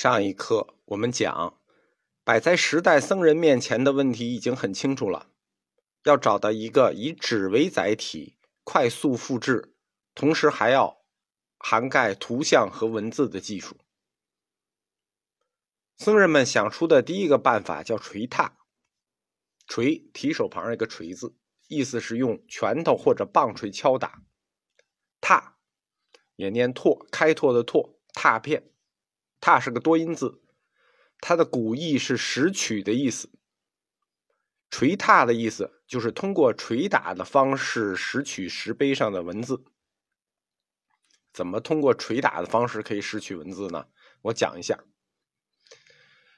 上一课我们讲，摆在时代僧人面前的问题已经很清楚了，要找到一个以纸为载体、快速复制，同时还要涵盖图像和文字的技术。僧人们想出的第一个办法叫捶踏，捶提手旁一个锤字，意思是用拳头或者棒槌敲打；踏也念拓，开拓的拓，拓片。踏是个多音字，它的古意是拾取的意思。捶踏的意思就是通过捶打的方式拾取石碑上的文字。怎么通过捶打的方式可以拾取文字呢？我讲一下。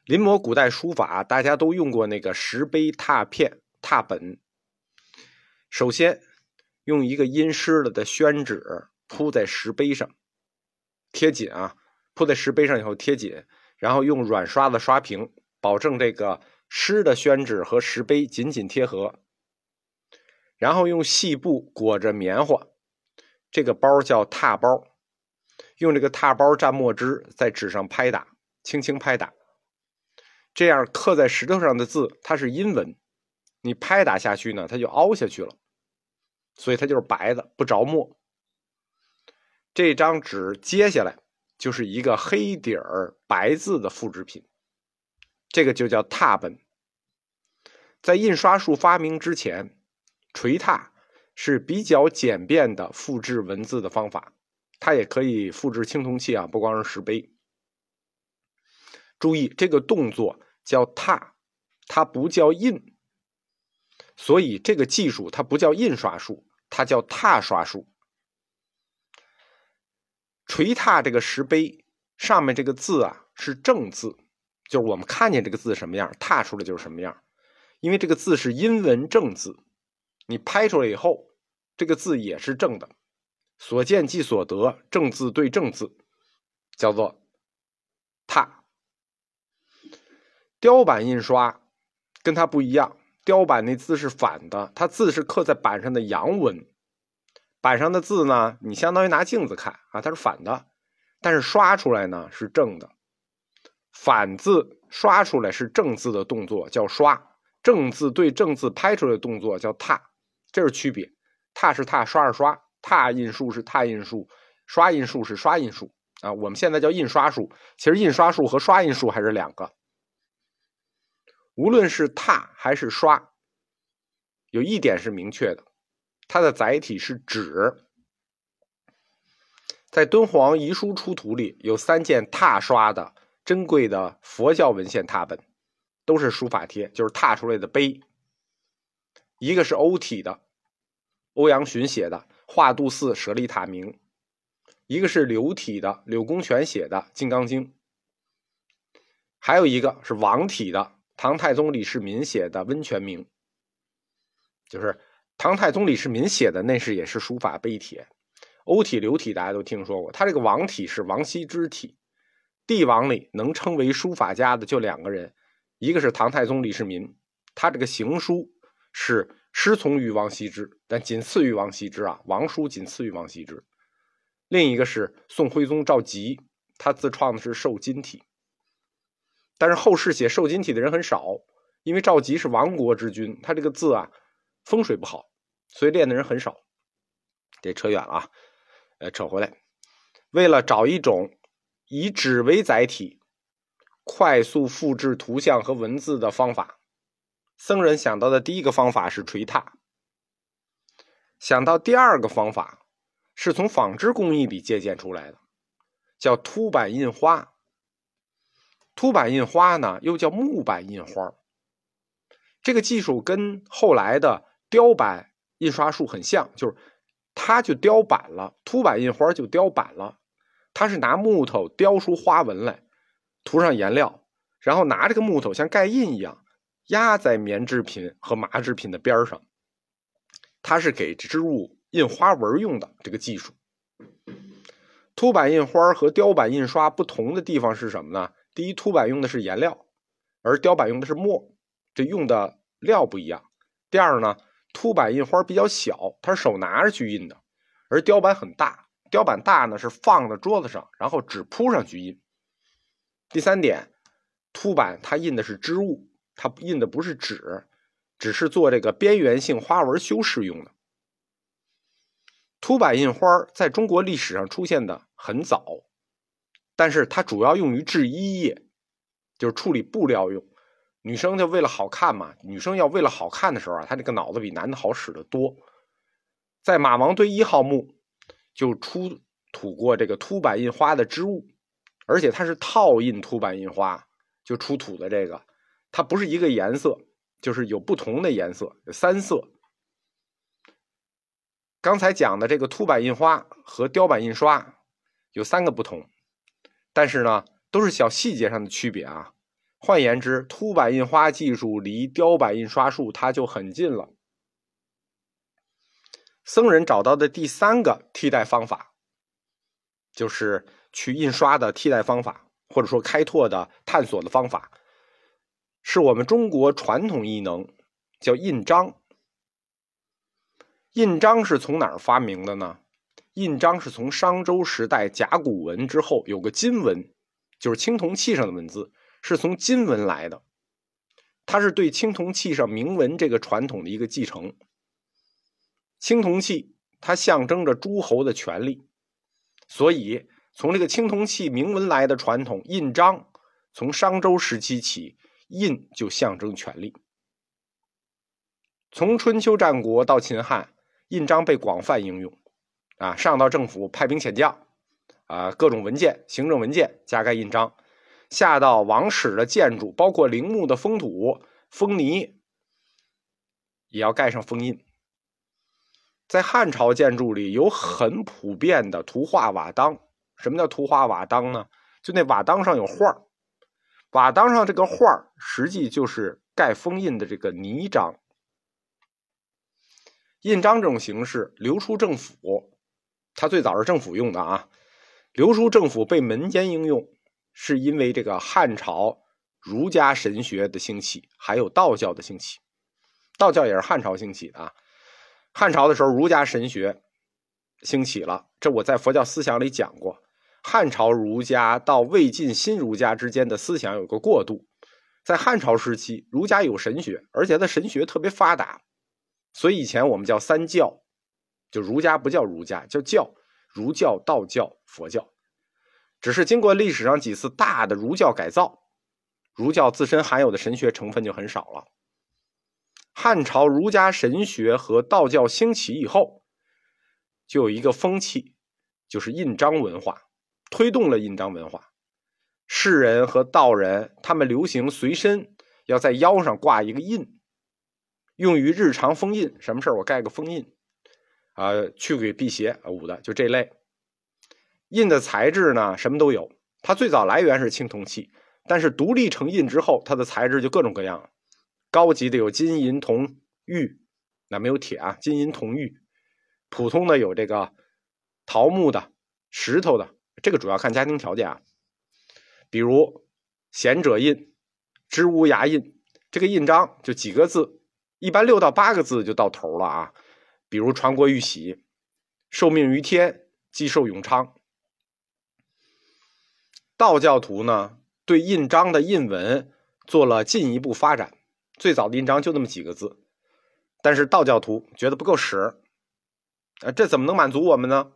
临摹古代书法，大家都用过那个石碑拓片、拓本。首先，用一个阴湿了的宣纸铺在石碑上，贴紧啊。铺在石碑上以后贴紧，然后用软刷子刷平，保证这个湿的宣纸和石碑紧紧贴合。然后用细布裹着棉花，这个包叫踏包，用这个踏包蘸墨汁在纸上拍打，轻轻拍打，这样刻在石头上的字它是阴文，你拍打下去呢，它就凹下去了，所以它就是白的，不着墨。这张纸揭下来。就是一个黑底儿白字的复制品，这个就叫拓本。在印刷术发明之前，锤拓是比较简便的复制文字的方法，它也可以复制青铜器啊，不光是石碑。注意，这个动作叫拓，它不叫印，所以这个技术它不叫印刷术，它叫拓刷术。锤拓这个石碑上面这个字啊是正字，就是我们看见这个字什么样，拓出来就是什么样。因为这个字是阴文正字，你拍出来以后，这个字也是正的。所见即所得，正字对正字，叫做拓。雕版印刷跟它不一样，雕版那字是反的，它字是刻在板上的阳文。板上的字呢，你相当于拿镜子看啊，它是反的，但是刷出来呢是正的。反字刷出来是正字的动作叫刷，正字对正字拍出来的动作叫拓，这是区别。拓是拓，刷是刷，拓印术是拓印术，刷印术是刷印术啊。我们现在叫印刷术，其实印刷术和刷印术还是两个。无论是拓还是刷，有一点是明确的。它的载体是纸，在敦煌遗书出土里有三件拓刷的珍贵的佛教文献拓本，都是书法帖，就是拓出来的碑。一个是欧体的，欧阳询写的《化度寺舍利塔铭》；一个是柳体的，柳公权写的《金刚经》；还有一个是王体的，唐太宗李世民写的《温泉铭》，就是。唐太宗李世民写的那是也是书法碑帖，欧体、流体大家都听说过。他这个王体是王羲之体，帝王里能称为书法家的就两个人，一个是唐太宗李世民，他这个行书是师从于王羲之，但仅次于王羲之啊，王书仅次于王羲之。另一个是宋徽宗赵佶，他自创的是瘦金体，但是后世写瘦金体的人很少，因为赵佶是亡国之君，他这个字啊风水不好。所以练的人很少，这扯远了啊，呃，扯回来，为了找一种以纸为载体、快速复制图像和文字的方法，僧人想到的第一个方法是锤拓，想到第二个方法是从纺织工艺里借鉴出来的，叫凸版印花。凸版印花呢，又叫木版印花，这个技术跟后来的雕版。印刷术很像，就是它就雕版了，凸版印花就雕版了。它是拿木头雕出花纹来，涂上颜料，然后拿这个木头像盖印一样压在棉制品和麻制品的边上。它是给织物印花纹用的这个技术。凸版印花和雕版印刷不同的地方是什么呢？第一，凸版用的是颜料，而雕版用的是墨，这用的料不一样。第二呢？凸版印花比较小，它是手拿着去印的，而雕版很大。雕版大呢是放在桌子上，然后纸铺上去印。第三点，凸版它印的是织物，它印的不是纸，只是做这个边缘性花纹修饰用的。凸版印花在中国历史上出现的很早，但是它主要用于制衣业，就是处理布料用。女生就为了好看嘛，女生要为了好看的时候啊，她这个脑子比男的好使得多。在马王堆一号墓就出土过这个凸版印花的织物，而且它是套印凸版印花就出土的这个，它不是一个颜色，就是有不同的颜色，有三色。刚才讲的这个凸版印花和雕版印刷有三个不同，但是呢，都是小细节上的区别啊。换言之，凸版印花技术离雕版印刷术它就很近了。僧人找到的第三个替代方法，就是去印刷的替代方法，或者说开拓的探索的方法，是我们中国传统艺能，叫印章。印章是从哪儿发明的呢？印章是从商周时代甲骨文之后有个金文，就是青铜器上的文字，是从金文来的。它是对青铜器上铭文这个传统的一个继承。青铜器它象征着诸侯的权利，所以从这个青铜器铭文来的传统印章，从商周时期起，印就象征权力。从春秋战国到秦汉。印章被广泛应用，啊，上到政府派兵遣将，啊，各种文件、行政文件加盖印章；下到王室的建筑，包括陵墓的封土、封泥，也要盖上封印。在汉朝建筑里有很普遍的图画瓦当。什么叫图画瓦当呢？就那瓦当上有画瓦当上这个画实际就是盖封印的这个泥章。印章这种形式流出政府，它最早是政府用的啊。流出政府被民间应用，是因为这个汉朝儒家神学的兴起，还有道教的兴起。道教也是汉朝兴起的啊。汉朝的时候，儒家神学兴起了，这我在佛教思想里讲过。汉朝儒家到魏晋新儒家之间的思想有个过渡，在汉朝时期，儒家有神学，而且它神学特别发达。所以以前我们叫三教，就儒家不叫儒家，叫教，儒教、道教、佛教。只是经过历史上几次大的儒教改造，儒教自身含有的神学成分就很少了。汉朝儒家神学和道教兴起以后，就有一个风气，就是印章文化，推动了印章文化。士人和道人他们流行随身要在腰上挂一个印。用于日常封印，什么事儿我盖个封印，啊，去给辟邪捂的，就这类。印的材质呢，什么都有。它最早来源是青铜器，但是独立成印之后，它的材质就各种各样。高级的有金银铜玉，那没有铁啊，金银铜玉。普通的有这个桃木的、石头的，这个主要看家庭条件啊。比如贤者印、知乌牙印，这个印章就几个字。一般六到八个字就到头了啊，比如“传国玉玺”，“受命于天”，“既寿永昌”。道教徒呢，对印章的印文做了进一步发展。最早的印章就那么几个字，但是道教徒觉得不够使，啊，这怎么能满足我们呢？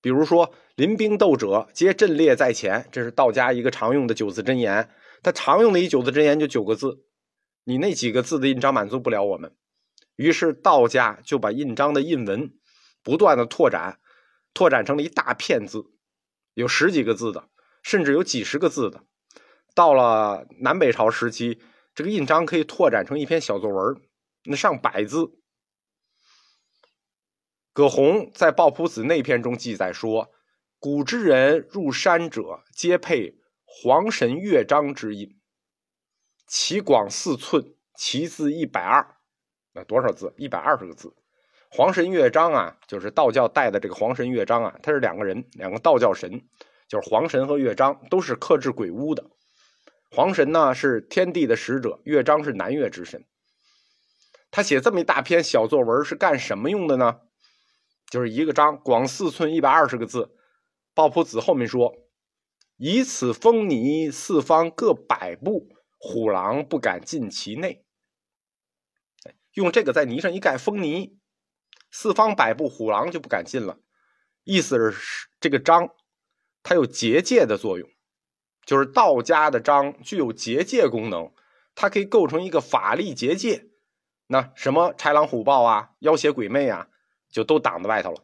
比如说“临兵斗者，皆阵列在前”，这是道家一个常用的九字真言。他常用的一九字真言就九个字。你那几个字的印章满足不了我们，于是道家就把印章的印文不断的拓展，拓展成了一大片字，有十几个字的，甚至有几十个字的。到了南北朝时期，这个印章可以拓展成一篇小作文，那上百字。葛洪在《抱朴子内篇》中记载说：“古之人入山者，皆配黄神乐章之印。”其广四寸，其字一百二，那多少字？一百二十个字。黄神乐章啊，就是道教带的这个黄神乐章啊，它是两个人，两个道教神，就是黄神和乐章，都是克制鬼巫的。黄神呢是天地的使者，乐章是南岳之神。他写这么一大篇小作文是干什么用的呢？就是一个章，广四寸，一百二十个字。鲍朴子后面说，以此封泥，四方各百步，虎狼不敢进其内。用这个在泥上一盖封泥，四方百步，虎狼就不敢进了。意思是这个章，它有结界的作用，就是道家的章具有结界功能，它可以构成一个法力结界。那什么豺狼虎豹啊，妖邪鬼魅啊，就都挡在外头了。